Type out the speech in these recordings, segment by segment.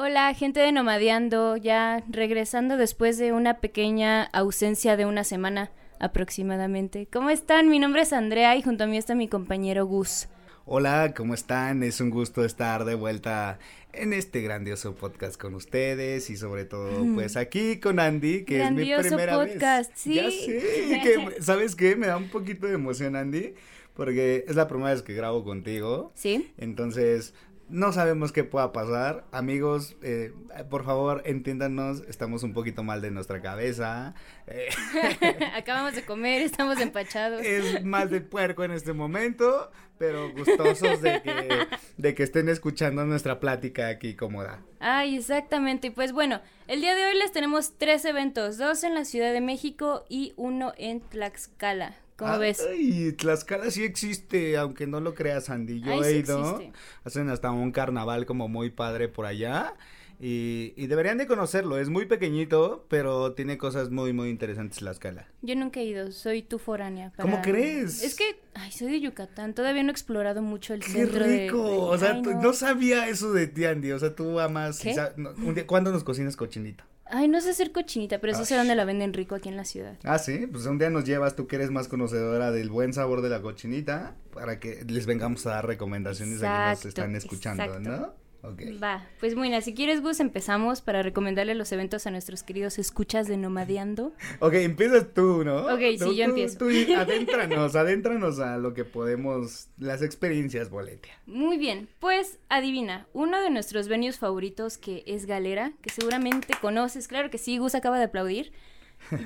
Hola, gente de Nomadeando, ya regresando después de una pequeña ausencia de una semana aproximadamente. ¿Cómo están? Mi nombre es Andrea y junto a mí está mi compañero Gus. Hola, ¿cómo están? Es un gusto estar de vuelta en este grandioso podcast con ustedes y sobre todo pues aquí con Andy, que es mi primera podcast, vez. Sí. Ya sé, que, ¿sabes qué? Me da un poquito de emoción Andy, porque es la primera vez que grabo contigo. Sí. Entonces, no sabemos qué pueda pasar. Amigos, eh, por favor, entiéndanos, estamos un poquito mal de nuestra cabeza. Eh, Acabamos de comer, estamos empachados. Es mal de puerco en este momento, pero gustosos de que, de que estén escuchando nuestra plática aquí cómoda. Ay, exactamente. Pues bueno, el día de hoy les tenemos tres eventos, dos en la Ciudad de México y uno en Tlaxcala. ¿Cómo ves? Ay, Tlaxcala sí existe, aunque no lo creas, Andy. Yo he ido. hacen hasta un carnaval como muy padre por allá. Y, y, deberían de conocerlo, es muy pequeñito, pero tiene cosas muy, muy interesantes Tlaxcala. Yo nunca he ido, soy tu foránea. ¿Cómo crees? Es que, ay, soy de Yucatán, todavía no he explorado mucho el ¡Qué centro rico! o sea, no. sabía eso de ti, Andy, o sea, tú amas... un día, ¿Cuándo nos cocinas cochinita? Ay, no sé hacer cochinita, pero sí sé dónde la venden rico aquí en la ciudad. Ah, sí, pues un día nos llevas, tú que eres más conocedora del buen sabor de la cochinita, para que les vengamos a dar recomendaciones a quienes nos están escuchando, ¿no? Va, pues bueno, si quieres Gus empezamos para recomendarle los eventos a nuestros queridos escuchas de Nomadeando. Ok, empiezas tú, ¿no? Ok, sí, yo empiezo. Tú adéntranos, adéntranos a lo que podemos, las experiencias, Boletia. Muy bien, pues adivina, uno de nuestros venues favoritos que es Galera, que seguramente conoces, claro que sí, Gus acaba de aplaudir.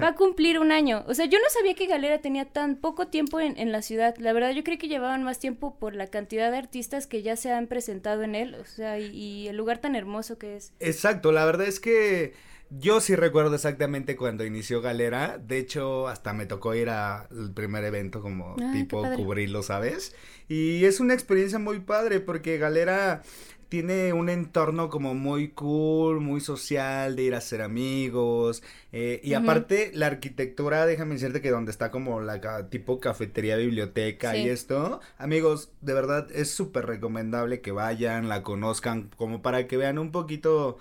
Va a cumplir un año. O sea, yo no sabía que Galera tenía tan poco tiempo en, la ciudad. La verdad, yo creí que llevaban más tiempo por la cantidad de artistas que ya se han presentado en él. O sea, y, el lugar tan hermoso que es. Exacto, la verdad es que yo sí recuerdo exactamente cuando inició Galera. De hecho, hasta me tocó ir al primer evento como tipo cubrirlo, ¿sabes? Y es una experiencia muy padre porque Galera tiene un entorno como muy cool, muy social, de ir a ser amigos. Eh, y aparte, la arquitectura, déjame decirte que donde está como la tipo cafetería, biblioteca y esto, amigos, de verdad es súper recomendable que vayan, la conozcan, como para que vean un poquito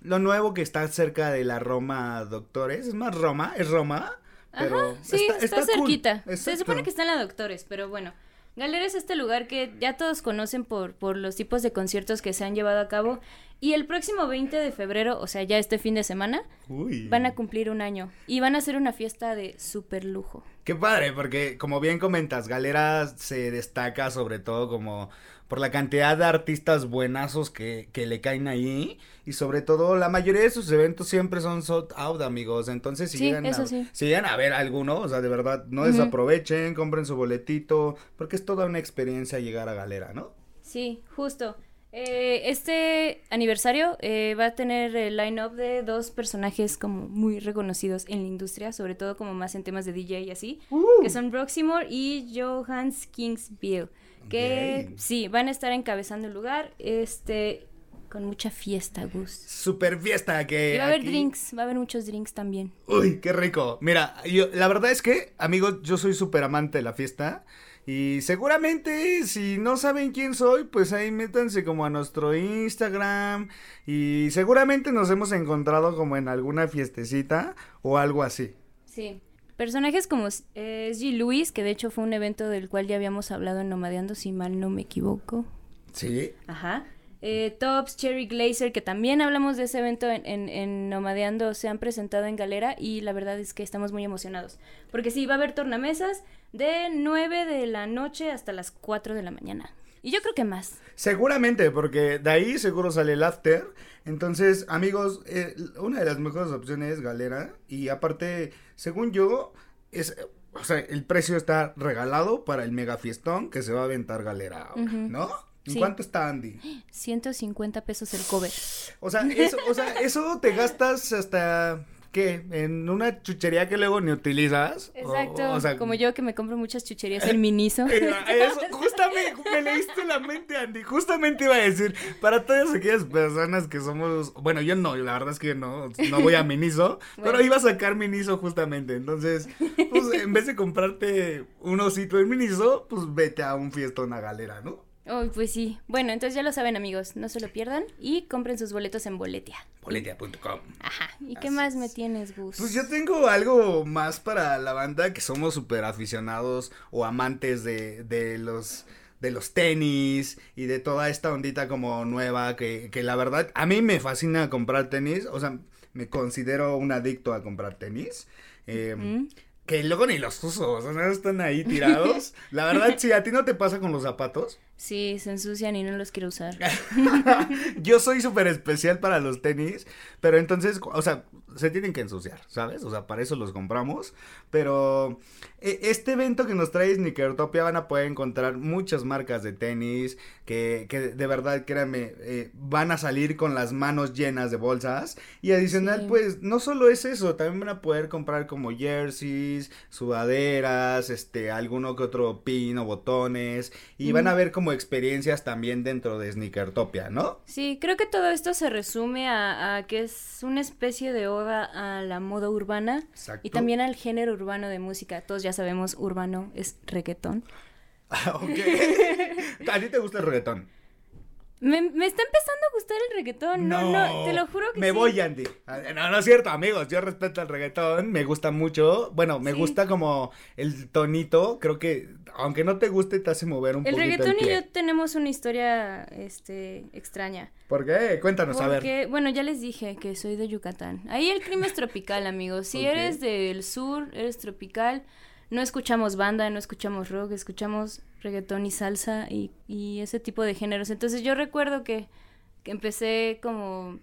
lo nuevo que está cerca de la Roma Doctores. Es más Roma, es Roma. Pero sí, está, cerquita. Se supone que está en la Doctores, pero bueno. Galera es este lugar que ya todos conocen por, por los tipos de conciertos que se han llevado a cabo. Y el próximo 20 de febrero, o sea, ya este fin de semana, van a cumplir un año. Y van a hacer una fiesta de super lujo. Qué padre, porque como bien comentas, Galera se destaca sobre todo como por la cantidad de artistas buenazos que, que le caen ahí y sobre todo la mayoría de sus eventos siempre son sold out amigos. Entonces si llegan a, si llegan a ver alguno o sea de verdad no desaprovechen compren su boletito porque es toda una experiencia llegar a Galera no sí justo eh, este aniversario eh, va a tener el line-up de dos personajes como muy reconocidos en la industria, sobre todo como más en temas de DJ y así, uh. que son Roxymore y Johans Kingsville que sí, van a estar encabezando el lugar, este, con mucha fiesta, Gus. Super fiesta que... Y va a haber drinks, va a haber muchos drinks también. Uy, qué rico. Mira, yo, la verdad es que, amigos, yo soy súper amante de la fiesta. Y seguramente si no saben quién soy, pues ahí métanse como a nuestro Instagram. Y seguramente nos hemos encontrado como en alguna fiestecita o algo así. Sí. Personajes como eh, G. Lewis, que de hecho fue un evento del cual ya habíamos hablado en Nomadeando, si mal no me equivoco. Sí. Ajá. Eh, Tops, Cherry Glazer, que también hablamos de ese evento en, en, en, Nomadeando, se han presentado en Galera y la verdad es que estamos muy emocionados. Porque sí, va a haber tornamesas de 9 de la noche hasta las 4 de la mañana. Y yo creo que más. Seguramente, porque de ahí seguro sale el after. Entonces, amigos, eh, una de las mejores opciones es Galera. Y aparte, según yo, es, o sea, el precio está regalado para el mega fiestón que se va a aventar Galera ¿no? ¿En cuánto está Andy? 150 pesos el cover. O sea, eso, o sea, eso te gastas hasta ¿qué? ¿En una chuchería que luego ni utilizas? Exacto, o, sea, como yo que me compro muchas chucherías en Miniso. Eh, eso, justamente, me leíste la mente, Andy, justamente iba a decir, para todas aquellas personas que somos, bueno, yo no, la verdad es que no, no voy a Miniso, pero iba a sacar Miniso justamente, entonces, pues en vez de comprarte un osito en Miniso, pues vete a un fiestón a galera, ¿no? Oh, pues sí. Bueno, entonces ya lo saben, amigos. No se lo pierdan y compren sus boletos en Boletia. Boletia.com. Ajá. ¿Y qué más me tienes, Gus? Pues yo tengo algo más para la banda que somos súper aficionados o amantes de, de los de los tenis y de toda esta ondita como nueva que, que la verdad a mí me fascina comprar tenis, o sea, me considero un adicto a comprar tenis. Eh, que luego ni los uso, o sea, están ahí tirados. La verdad, si a ti no te pasa con los zapatos. Sí, se ensucian y no los quiero usar. Yo soy súper especial para los tenis, pero entonces, o sea, se tienen que ensuciar, ¿sabes? O sea, para eso los compramos. Pero e, este evento que nos trae Sneakertopia van a poder encontrar muchas marcas de tenis que, que de verdad, créanme, eh, van a salir con las manos llenas de bolsas. Y adicional, pues, no solo es eso, también van a poder comprar como jerseys, sudaderas, este, alguno que otro pin o botones. Y van a ver como experiencias también dentro de Sneakertopia, ¿no? Sí, creo que todo esto se resume a, a que es una especie de a la moda urbana y también al género urbano de música. Todos ya sabemos, urbano es reggaetón. ok. ¿A ti te gusta el reggaetón? Me, está empezando a gustar el reggaetón. No, no, te lo juro que Me voy, Andy. Ah, no, no es cierto, amigos. Yo respeto el reggaetón. Me gusta mucho. Bueno, me gusta como el tonito. Creo que, aunque no te guste, te hace mover un el poquito. El reggaetón y yo tenemos una historia este, extraña. ¿Por qué? Cuéntanos, a ver. Bueno, ya les dije que soy de Yucatán. Ahí el clima es tropical, amigos. Si eres del sur, eres tropical no escuchamos banda, no escuchamos rock, escuchamos reggaetón y salsa y, y ese tipo de géneros. Entonces yo recuerdo que, que, empecé como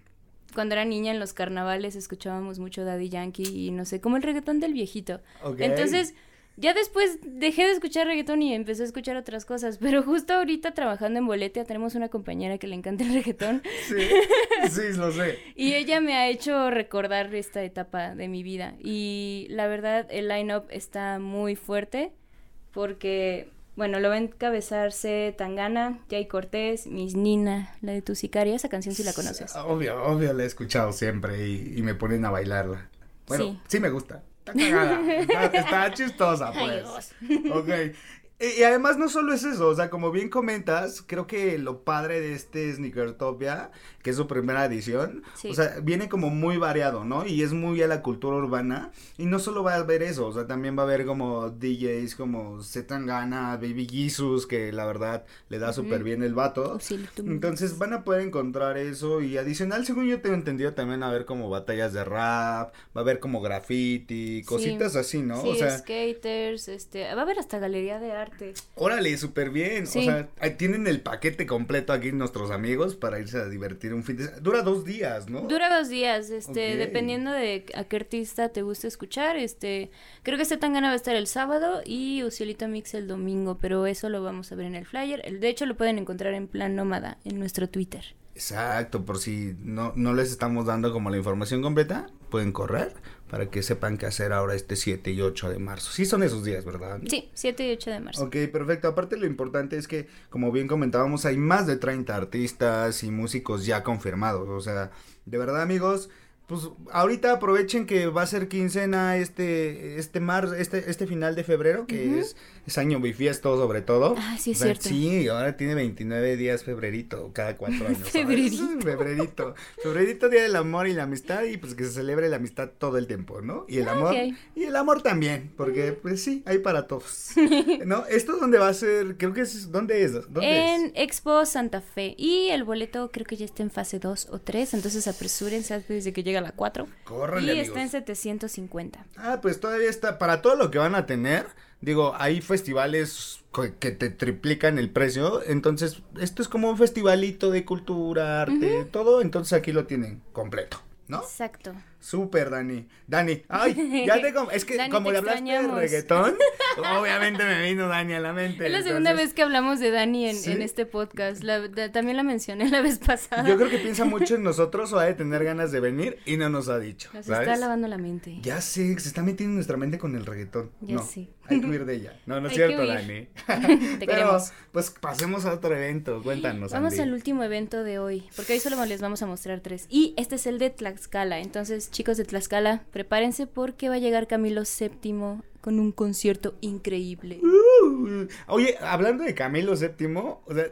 cuando era niña en los carnavales escuchábamos mucho Daddy Yankee y no sé, como el reggaetón del viejito. Entonces ya después dejé de escuchar reggaetón y empecé a escuchar otras cosas, pero justo ahorita trabajando en Boletia tenemos una compañera que le encanta el reggaetón. Sí, sí, lo sé. y ella me ha hecho recordar esta etapa de mi vida y la verdad el line-up está muy fuerte porque, bueno, lo va a encabezarse Tangana, Jay Cortés, Miss Nina, la de tu sicaria, esa canción si la conoces. Obvio, obvio, la he escuchado siempre y, me ponen a bailarla. Bueno, sí me gusta. Está chistosa, pues. Ok. Y, además no solo es eso, o sea, como bien comentas, creo que lo padre de este Sneakertopia, que es su primera edición, o sea, viene como muy variado, ¿no? Y es muy a la cultura urbana, y no solo va a ver eso, o sea, también va a haber como DJs como Zetangana, Baby Jesus, que la verdad le da súper bien el vato. Entonces van a poder encontrar eso, y adicional, según yo tengo entendido, también va a haber como batallas de rap, va a haber como graffiti, cositas así, ¿no? o sea, skaters, este, va a haber hasta galería de arte Órale, súper bien. O sea, tienen el paquete completo aquí nuestros amigos para irse a divertir un fin de semana. Dura dos días, ¿no? Dura dos días, este, dependiendo de a qué artista te guste escuchar. Este, creo que este Tangana va a estar el sábado y Ucielito Mix el domingo, pero eso lo vamos a ver en el flyer. El, de hecho, lo pueden encontrar en plan nómada en nuestro Twitter. Exacto, por si no, no les estamos dando como la información completa, pueden correr para que sepan qué hacer ahora este 7 y 8 de marzo. Sí son esos días, ¿verdad? Sí, 7 y 8 de marzo. Ok, perfecto. Aparte lo importante es que, como bien comentábamos, hay más de 30 artistas y músicos ya confirmados. O sea, de verdad amigos, pues ahorita aprovechen que va a ser quincena este este mar este este final de febrero que es, es año bifiesto sobre todo. Ah, sí es cierto. Sí, ahora tiene 29 días febrerito cada cuatro años. febrerito. febrerito. Febrerito día del amor y la amistad y pues que se celebre la amistad todo el tiempo, ¿no? Y el ah, amor y el amor también, porque pues sí, hay para todos. ¿No? Esto dónde va a ser, creo que es dónde es? en Expo Santa Fe y el boleto creo que ya está en fase 2 o 3, entonces apresúrense antes de que llegue a la 4. Córrele, Y está en 750. Ah, pues todavía está, para todo lo que van a tener, digo, hay festivales que te triplican el precio, entonces esto es como un festivalito de cultura, arte, todo, entonces aquí lo tienen completo, ¿no? Exacto. Súper, Dani. Dani, ay, ya te... Es que como le hablaste de reggaetón, obviamente me vino Dani a la mente. Es la segunda vez que hablamos de Dani en, este podcast. también la mencioné la vez pasada. Yo creo que piensa mucho en nosotros o ha de tener ganas de venir y no nos ha dicho. Se está lavando la mente. Ya sé, se está metiendo en nuestra mente con el reggaetón. Ya no, sí. Hay que huir de ella. No, no es cierto, Dani. te Pero, pues pasemos a otro evento. Cuéntanos. Vamos al último evento de hoy, porque hoy solo les vamos a mostrar tres. Y este es el de Tlaxcala. Entonces, Entonces, chicos de Tlaxcala, prepárense porque va a llegar Camilo VII con un concierto increíble. Uh, oye, hablando de Camilo VII, o sea,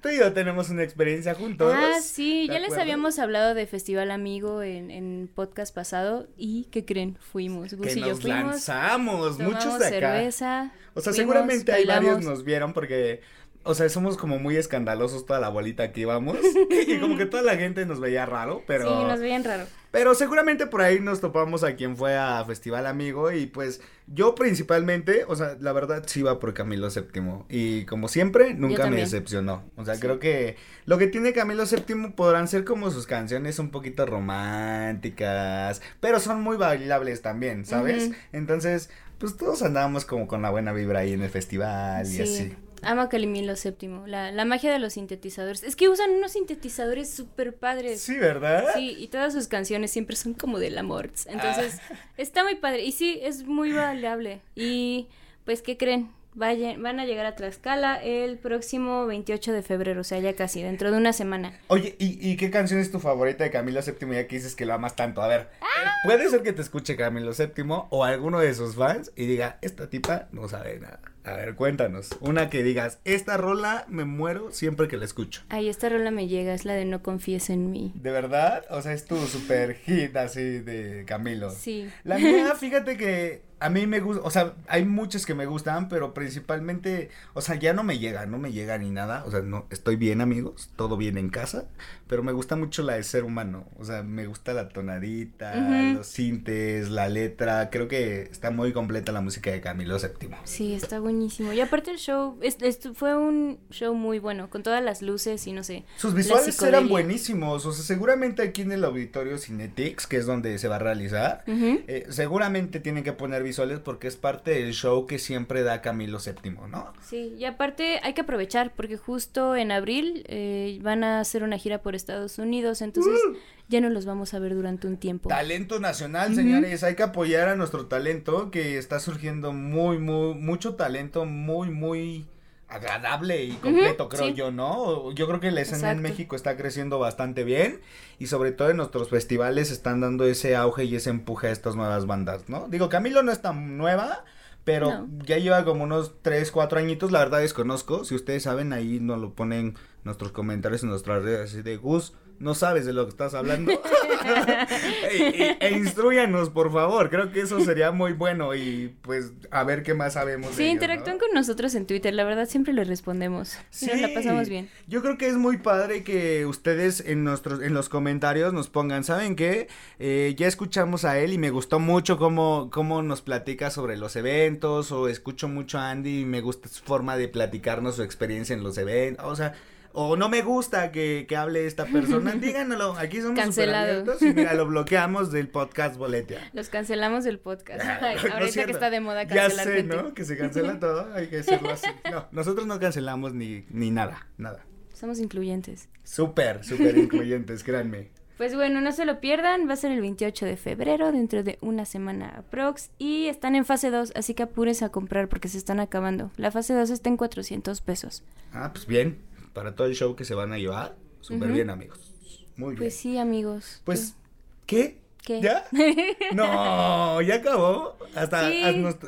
tú y yo tenemos una experiencia juntos. Ah, sí, ya les habíamos hablado de Festival Amigo en, en podcast pasado y ¿qué creen? Fuimos, Gus y yo fuimos. lanzamos, muchos de acá. cerveza. O sea, seguramente hay varios nos vieron porque o sea, somos como muy escandalosos toda la bolita que íbamos. y como que toda la gente nos veía raro, pero. Sí, nos veían raro. Pero seguramente por ahí nos topamos a quien fue a Festival Amigo. Y pues yo principalmente, o sea, la verdad sí iba por Camilo VII. Y como siempre, nunca me decepcionó. O sea, creo que lo que tiene Camilo VII podrán ser como sus canciones un poquito románticas. Pero son muy bailables también, ¿sabes? Entonces, pues todos andábamos como con la buena vibra ahí en el festival y así. Amo a Calimilo VII, la, la magia de los sintetizadores. Es que usan unos sintetizadores súper padres. Sí, ¿verdad? Sí, y todas sus canciones siempre son como del amor. Entonces, ah. está muy padre. Y sí, es muy valable. Y, pues, ¿qué creen? Vayan, van a llegar a Tlaxcala el próximo 28 de febrero, o sea, ya casi, dentro de una semana. Oye, ¿y, y qué canción es tu favorita de Camilo VII ya que dices que lo amas tanto? A ver, ¡Ah! puede ser que te escuche Camilo VII o alguno de sus fans y diga, esta tipa no sabe nada. A ver, cuéntanos. Una que digas, esta rola me muero siempre que la escucho. Ay, esta rola me llega, es la de No confíes en mí. ¿De verdad? O sea, es tu super hit así de Camilo. Sí. La mía, fíjate que a mí me gusta, o sea, hay muchas que me gustan, pero principalmente, o sea, ya no me llega, no me llega ni nada, o sea, no, estoy bien amigos, todo bien en casa, pero me gusta mucho la de ser humano, o sea, me gusta la tonadita, los sintes, la letra, creo que está muy completa la música de Camilo VII. Sí, está buenísimo, y aparte el show, fue un show muy bueno, con todas las luces y no sé. Sus visuales eran buenísimos, o sea, seguramente aquí en el auditorio Cinetics, que es donde se va a realizar, eh, seguramente tienen que poner visuales porque es parte del show que siempre da Camilo VII, ¿no? Sí, y aparte hay que aprovechar porque justo en abril eh, van a hacer una gira por Estados Unidos, entonces ¡Uh! ya no los vamos a ver durante un tiempo. Talento nacional, señores, hay que apoyar a nuestro talento que está surgiendo muy, muy, mucho talento muy, muy agradable y completo, creo yo, ¿no? Yo creo que la escena en México está creciendo bastante bien y sobre todo en nuestros festivales están dando ese auge y ese empuje a estas nuevas bandas, ¿no? Digo, Camilo no es tan nueva, pero ya lleva como unos 3, 4 añitos, la verdad desconozco, si ustedes saben ahí nos lo ponen nuestros comentarios en nuestras redes así de Gus, no sabes de lo que estás hablando. e, e, instruyanos, por favor. Creo que eso sería muy bueno y pues a ver qué más sabemos. Sí, interactúen con nosotros en Twitter. La verdad siempre les respondemos. Sí, nos la pasamos bien. Yo creo que es muy padre que ustedes en nuestros en los comentarios nos pongan, ¿saben qué? Eh, ya escuchamos a él y me gustó mucho cómo, cómo nos platica sobre los eventos o escucho mucho a Andy y me gusta su forma de platicarnos su experiencia en los eventos. O sea, o no me gusta que, que hable esta persona, díganlo, aquí somos Cancelado. y mira, lo bloqueamos del podcast Boletia. Los cancelamos del podcast. ahorita que está de moda cancelar Ya sé, ¿no? Que se cancela todo, hay que hacerlo así. No, nosotros no cancelamos ni, ni nada, nada. Somos incluyentes. Súper, súper incluyentes, créanme. Pues bueno, no se lo pierdan, va a ser el 28 de febrero, dentro de una semana aprox, y están en fase 2, así que apúrense a comprar porque se están acabando. La fase 2 está en 400 pesos. Ah, pues bien, para todo el show que se van a llevar. Súper bien, amigos. Muy pues bien. Pues sí, amigos. Pues, ¿qué? ¿Qué? ¿Ya? No, ya acabó. Hasta,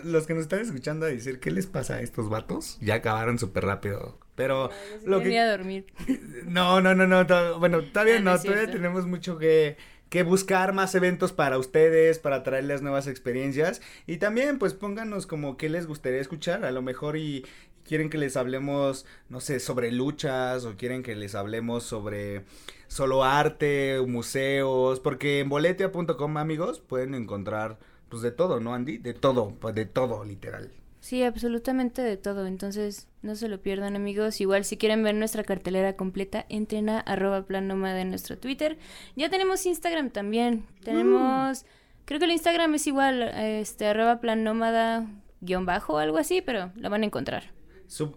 los que nos están escuchando a decir, ¿qué les pasa a estos vatos? Ya acabaron súper rápido. Pero lo que... a dormir. No, no, no, no. bueno, todavía no, todavía tenemos mucho que, que buscar más eventos para ustedes, para traerles nuevas experiencias. Y también, pues pónganos como qué les gustaría escuchar. A lo mejor y, quieren que les hablemos, no sé, sobre luchas o quieren que les hablemos sobre solo arte, museos, porque en boletia.com, amigos, pueden encontrar pues de todo, ¿no, Andy? De todo, pues de todo, literal. Sí, absolutamente de todo. Entonces, no se lo pierdan, amigos. Igual, si quieren ver nuestra cartelera completa, entren a arroba plan en nuestro Twitter. Ya tenemos Instagram también. Tenemos, creo que el Instagram es igual, este, arroba plan guion bajo o algo así, pero lo van a encontrar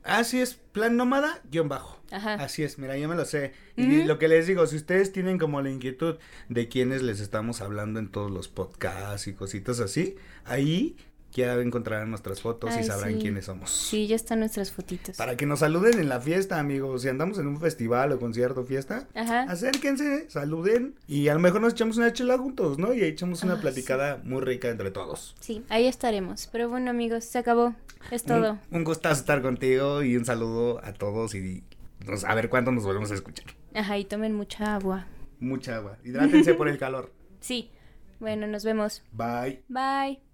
así es, plan nómada, guion bajo. Ajá. Así es, mira, yo me lo sé. Y lo que les digo, si ustedes tienen como la inquietud de quienes les estamos hablando en todos los podcasts y cositas así, ahí ya encontrarán nuestras fotos y sabrán quiénes somos. Sí, ya están nuestras fotitos. Para que nos saluden en la fiesta, amigos. Si andamos en un festival o concierto, fiesta, acérquense, saluden y a lo mejor nos echamos una chela juntos, ¿no? Y echamos una ah, platicada muy rica entre todos. Sí, ahí estaremos. Pero bueno, amigos, se acabó. Es todo. Un, gustazo estar contigo y un saludo a todos y a ver cuándo nos volvemos a escuchar. Ajá, y tomen mucha agua. Mucha agua. Hidrátense por el calor. Sí. Bueno, nos vemos. Bye. Bye.